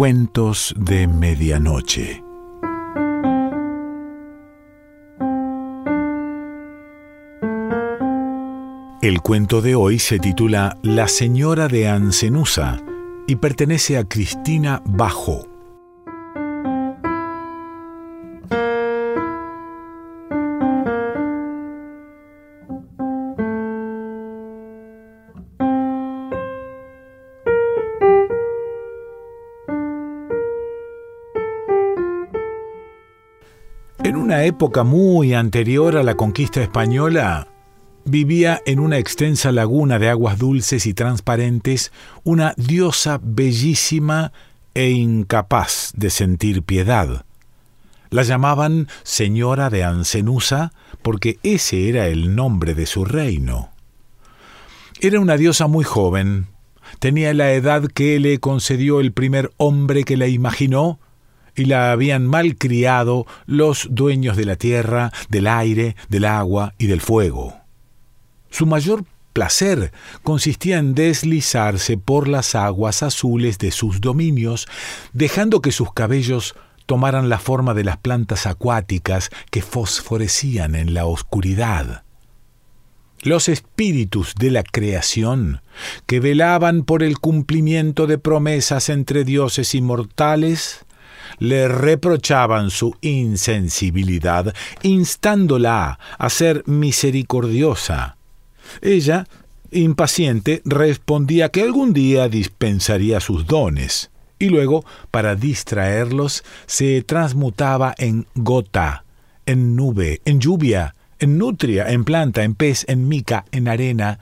Cuentos de Medianoche. El cuento de hoy se titula La señora de Ancenusa y pertenece a Cristina Bajo. En una época muy anterior a la conquista española, vivía en una extensa laguna de aguas dulces y transparentes una diosa bellísima e incapaz de sentir piedad. La llamaban Señora de Ancenusa porque ese era el nombre de su reino. Era una diosa muy joven, tenía la edad que le concedió el primer hombre que la imaginó, y la habían mal criado los dueños de la tierra, del aire, del agua y del fuego. Su mayor placer consistía en deslizarse por las aguas azules de sus dominios, dejando que sus cabellos tomaran la forma de las plantas acuáticas que fosforecían en la oscuridad. Los espíritus de la creación, que velaban por el cumplimiento de promesas entre dioses y mortales, le reprochaban su insensibilidad, instándola a ser misericordiosa. Ella, impaciente, respondía que algún día dispensaría sus dones, y luego, para distraerlos, se transmutaba en gota, en nube, en lluvia, en nutria, en planta, en pez, en mica, en arena,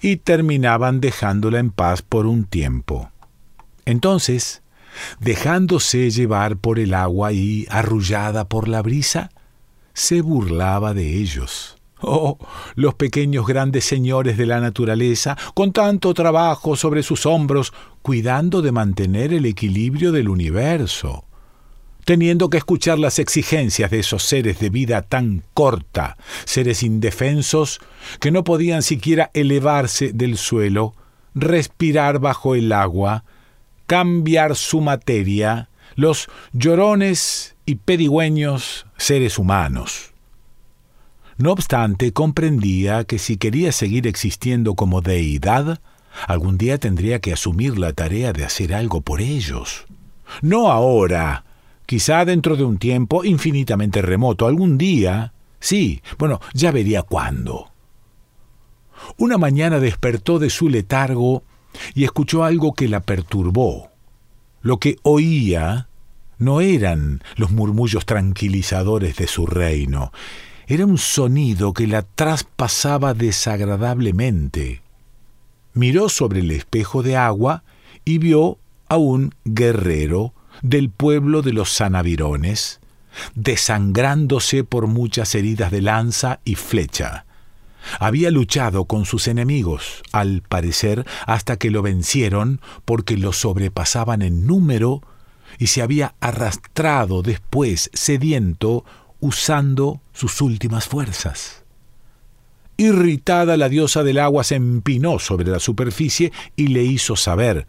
y terminaban dejándola en paz por un tiempo. Entonces, dejándose llevar por el agua y arrullada por la brisa, se burlaba de ellos. Oh, los pequeños grandes señores de la naturaleza, con tanto trabajo sobre sus hombros, cuidando de mantener el equilibrio del universo, teniendo que escuchar las exigencias de esos seres de vida tan corta, seres indefensos que no podían siquiera elevarse del suelo, respirar bajo el agua, cambiar su materia, los llorones y pedigüeños seres humanos. No obstante, comprendía que si quería seguir existiendo como deidad, algún día tendría que asumir la tarea de hacer algo por ellos. No ahora, quizá dentro de un tiempo infinitamente remoto, algún día, sí, bueno, ya vería cuándo. Una mañana despertó de su letargo y escuchó algo que la perturbó. Lo que oía no eran los murmullos tranquilizadores de su reino, era un sonido que la traspasaba desagradablemente. Miró sobre el espejo de agua y vio a un guerrero del pueblo de los Sanavirones, desangrándose por muchas heridas de lanza y flecha. Había luchado con sus enemigos, al parecer, hasta que lo vencieron porque lo sobrepasaban en número y se había arrastrado después, sediento, usando sus últimas fuerzas. Irritada, la diosa del agua se empinó sobre la superficie y le hizo saber,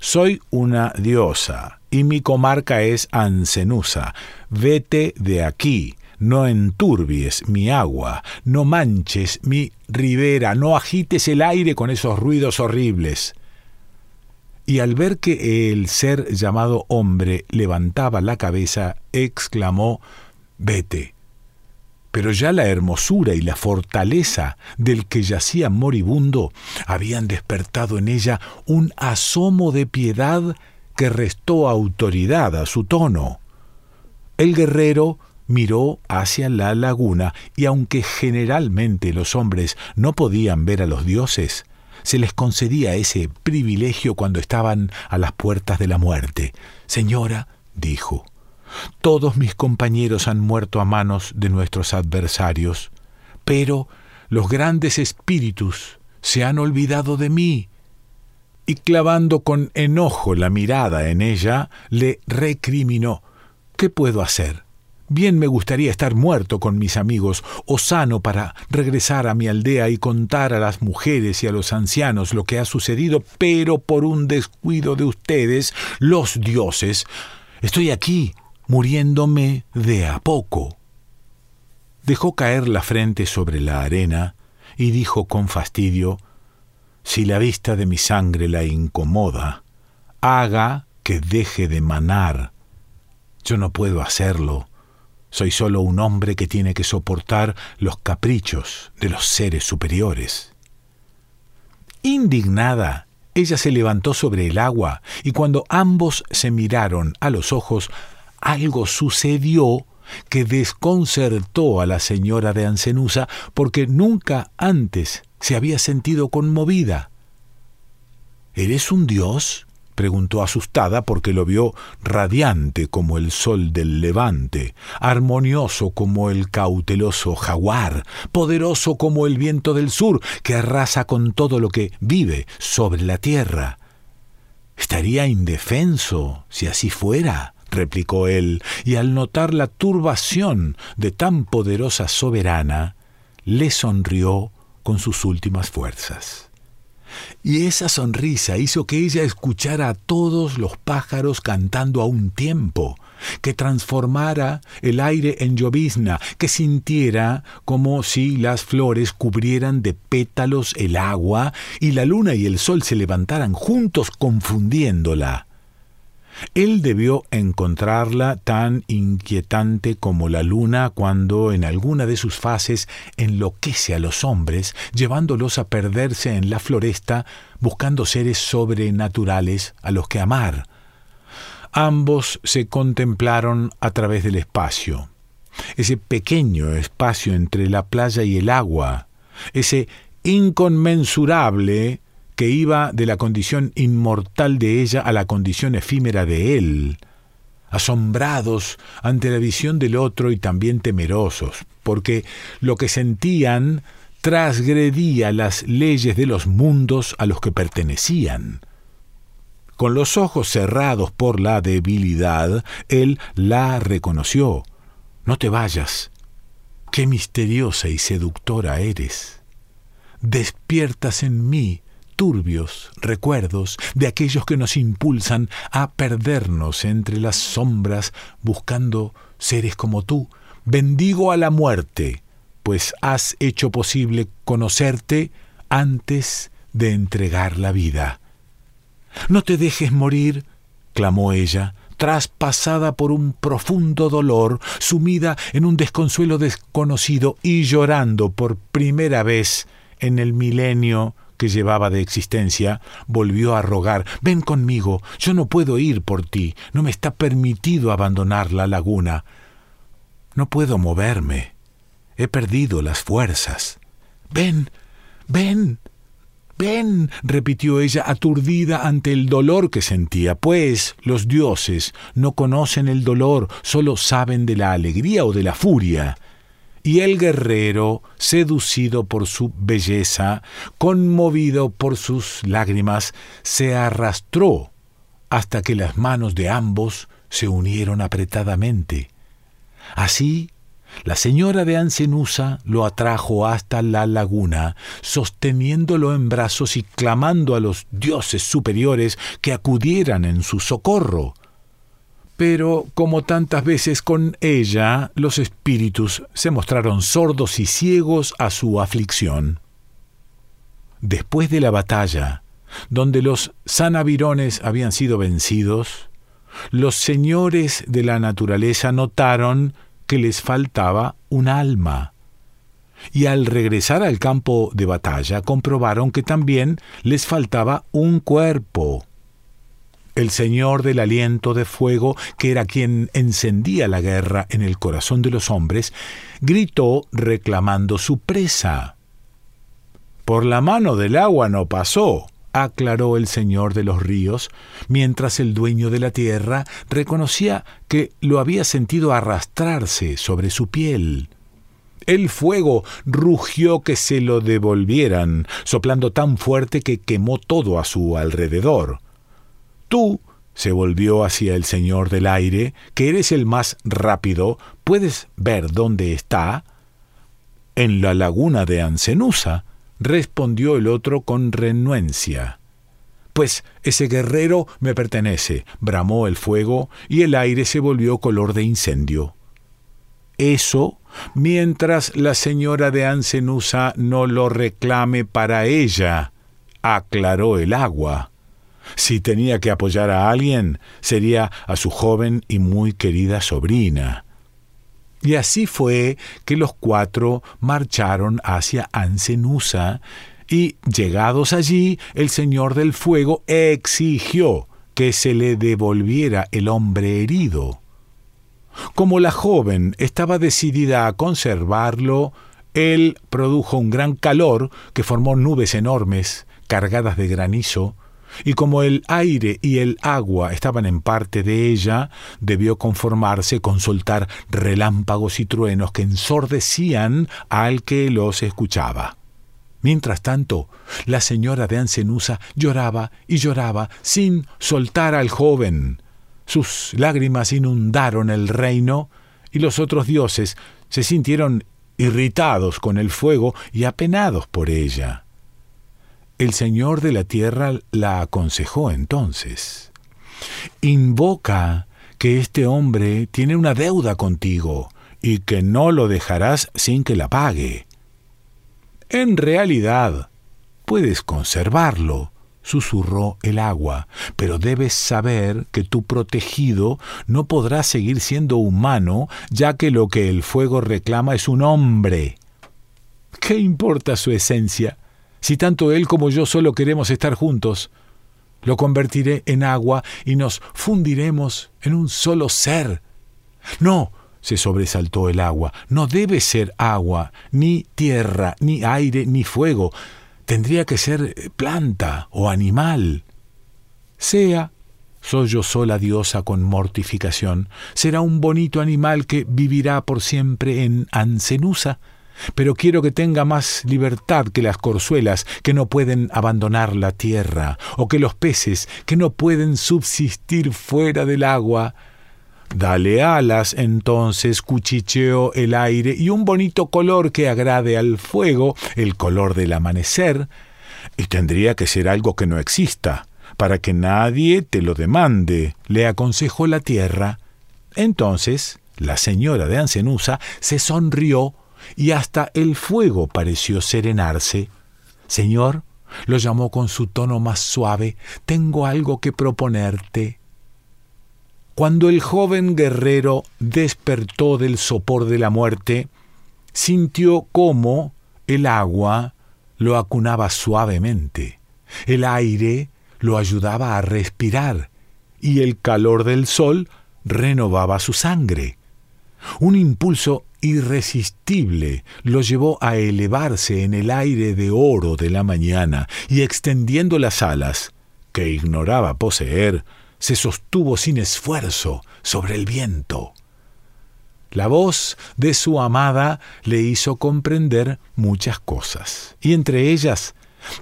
soy una diosa y mi comarca es Ancenusa. Vete de aquí, no enturbies mi agua, no manches mi ribera, no agites el aire con esos ruidos horribles. Y al ver que el ser llamado hombre levantaba la cabeza, exclamó Vete. Pero ya la hermosura y la fortaleza del que yacía moribundo habían despertado en ella un asomo de piedad que restó autoridad a su tono. El guerrero miró hacia la laguna y aunque generalmente los hombres no podían ver a los dioses, se les concedía ese privilegio cuando estaban a las puertas de la muerte. Señora, dijo, todos mis compañeros han muerto a manos de nuestros adversarios, pero los grandes espíritus se han olvidado de mí. Y clavando con enojo la mirada en ella, le recriminó ¿Qué puedo hacer? Bien me gustaría estar muerto con mis amigos, o sano para regresar a mi aldea y contar a las mujeres y a los ancianos lo que ha sucedido, pero por un descuido de ustedes, los dioses, estoy aquí, muriéndome de a poco. Dejó caer la frente sobre la arena y dijo con fastidio, Si la vista de mi sangre la incomoda, haga que deje de manar. Yo no puedo hacerlo soy solo un hombre que tiene que soportar los caprichos de los seres superiores. Indignada, ella se levantó sobre el agua y cuando ambos se miraron a los ojos, algo sucedió que desconcertó a la señora de Ancenusa porque nunca antes se había sentido conmovida. ¿Eres un dios? Preguntó asustada porque lo vio radiante como el sol del levante, armonioso como el cauteloso jaguar, poderoso como el viento del sur, que arrasa con todo lo que vive sobre la tierra. Estaría indefenso si así fuera, replicó él, y al notar la turbación de tan poderosa soberana, le sonrió con sus últimas fuerzas. Y esa sonrisa hizo que ella escuchara a todos los pájaros cantando a un tiempo, que transformara el aire en llovizna, que sintiera como si las flores cubrieran de pétalos el agua y la luna y el sol se levantaran juntos confundiéndola. Él debió encontrarla tan inquietante como la luna cuando en alguna de sus fases enloquece a los hombres, llevándolos a perderse en la floresta, buscando seres sobrenaturales a los que amar. Ambos se contemplaron a través del espacio, ese pequeño espacio entre la playa y el agua, ese inconmensurable que iba de la condición inmortal de ella a la condición efímera de él, asombrados ante la visión del otro y también temerosos, porque lo que sentían transgredía las leyes de los mundos a los que pertenecían. Con los ojos cerrados por la debilidad, él la reconoció. No te vayas. Qué misteriosa y seductora eres. Despiertas en mí turbios recuerdos de aquellos que nos impulsan a perdernos entre las sombras buscando seres como tú. Bendigo a la muerte, pues has hecho posible conocerte antes de entregar la vida. No te dejes morir, clamó ella, traspasada por un profundo dolor, sumida en un desconsuelo desconocido y llorando por primera vez en el milenio que llevaba de existencia, volvió a rogar Ven conmigo, yo no puedo ir por ti, no me está permitido abandonar la laguna. No puedo moverme, he perdido las fuerzas. Ven, ven, ven, repitió ella aturdida ante el dolor que sentía, pues los dioses no conocen el dolor, solo saben de la alegría o de la furia y el guerrero, seducido por su belleza, conmovido por sus lágrimas, se arrastró hasta que las manos de ambos se unieron apretadamente. Así, la señora de Ancenusa lo atrajo hasta la laguna, sosteniéndolo en brazos y clamando a los dioses superiores que acudieran en su socorro pero como tantas veces con ella, los espíritus se mostraron sordos y ciegos a su aflicción. Después de la batalla, donde los sanavirones habían sido vencidos, los señores de la naturaleza notaron que les faltaba un alma. Y al regresar al campo de batalla comprobaron que también les faltaba un cuerpo el Señor del aliento de fuego, que era quien encendía la guerra en el corazón de los hombres, gritó reclamando su presa. Por la mano del agua no pasó, aclaró el Señor de los ríos, mientras el dueño de la tierra reconocía que lo había sentido arrastrarse sobre su piel. El fuego rugió que se lo devolvieran, soplando tan fuerte que quemó todo a su alrededor. Tú, se volvió hacia el Señor del aire, que eres el más rápido, ¿Puedes ver dónde está? En la laguna de Ancenusa, respondió el otro con renuencia. Pues ese guerrero me pertenece, bramó el fuego, y el aire se volvió color de incendio. Eso mientras la señora de Ancenusa no lo reclame para ella, aclaró el agua. Si tenía que apoyar a alguien, sería a su joven y muy querida sobrina. Y así fue que los cuatro marcharon hacia Ancenusa, y llegados allí, el Señor del Fuego exigió que se le devolviera el hombre herido. Como la joven estaba decidida a conservarlo, él produjo un gran calor que formó nubes enormes, cargadas de granizo, y como el aire y el agua estaban en parte de ella, debió conformarse con soltar relámpagos y truenos que ensordecían al que los escuchaba. Mientras tanto, la señora de Ancenusa lloraba y lloraba sin soltar al joven. Sus lágrimas inundaron el reino y los otros dioses se sintieron irritados con el fuego y apenados por ella. El Señor de la tierra la aconsejó entonces. Invoca que este hombre tiene una deuda contigo y que no lo dejarás sin que la pague. En realidad, puedes conservarlo, susurró el agua, pero debes saber que tu protegido no podrá seguir siendo humano, ya que lo que el fuego reclama es un hombre. ¿Qué importa su esencia? Si tanto él como yo solo queremos estar juntos, lo convertiré en agua y nos fundiremos en un solo ser. No, se sobresaltó el agua, no debe ser agua, ni tierra, ni aire, ni fuego. Tendría que ser planta o animal. Sea, sollozó la diosa con mortificación, será un bonito animal que vivirá por siempre en Ancenusa pero quiero que tenga más libertad que las corzuelas que no pueden abandonar la tierra, o que los peces que no pueden subsistir fuera del agua. Dale alas, entonces cuchicheó el aire y un bonito color que agrade al fuego, el color del amanecer, y tendría que ser algo que no exista, para que nadie te lo demande, le aconsejó la tierra. Entonces la señora de Ancenusa se sonrió y hasta el fuego pareció serenarse. Señor, lo llamó con su tono más suave, tengo algo que proponerte. Cuando el joven guerrero despertó del sopor de la muerte, sintió cómo el agua lo acunaba suavemente, el aire lo ayudaba a respirar y el calor del sol renovaba su sangre. Un impulso irresistible lo llevó a elevarse en el aire de oro de la mañana y extendiendo las alas, que ignoraba poseer, se sostuvo sin esfuerzo sobre el viento. La voz de su amada le hizo comprender muchas cosas, y entre ellas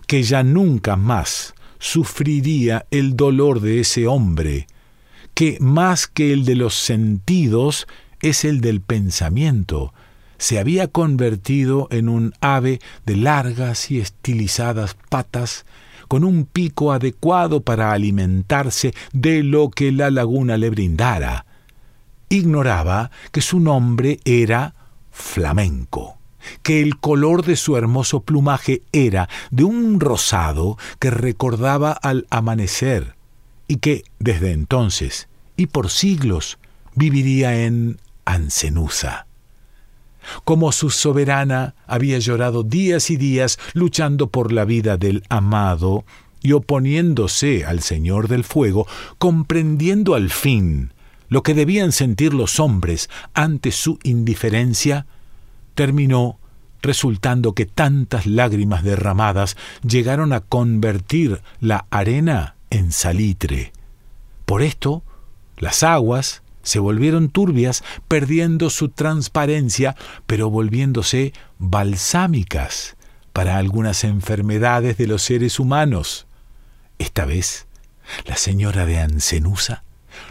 que ya nunca más sufriría el dolor de ese hombre, que más que el de los sentidos es el del pensamiento. Se había convertido en un ave de largas y estilizadas patas, con un pico adecuado para alimentarse de lo que la laguna le brindara. Ignoraba que su nombre era flamenco, que el color de su hermoso plumaje era de un rosado que recordaba al amanecer, y que desde entonces y por siglos viviría en Ancenusa. Como su soberana había llorado días y días luchando por la vida del amado y oponiéndose al Señor del Fuego, comprendiendo al fin lo que debían sentir los hombres ante su indiferencia, terminó resultando que tantas lágrimas derramadas llegaron a convertir la arena en salitre. Por esto, las aguas, se volvieron turbias, perdiendo su transparencia, pero volviéndose balsámicas para algunas enfermedades de los seres humanos. Esta vez, la señora de Ancenusa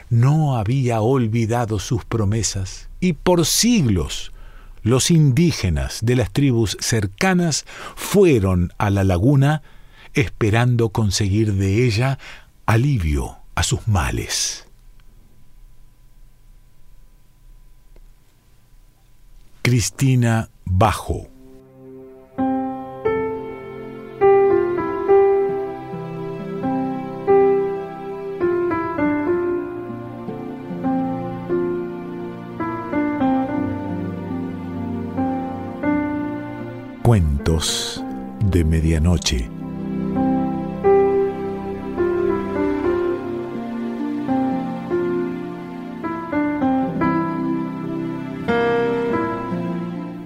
no había olvidado sus promesas y por siglos los indígenas de las tribus cercanas fueron a la laguna esperando conseguir de ella alivio a sus males. Cristina Bajo Cuentos de Medianoche.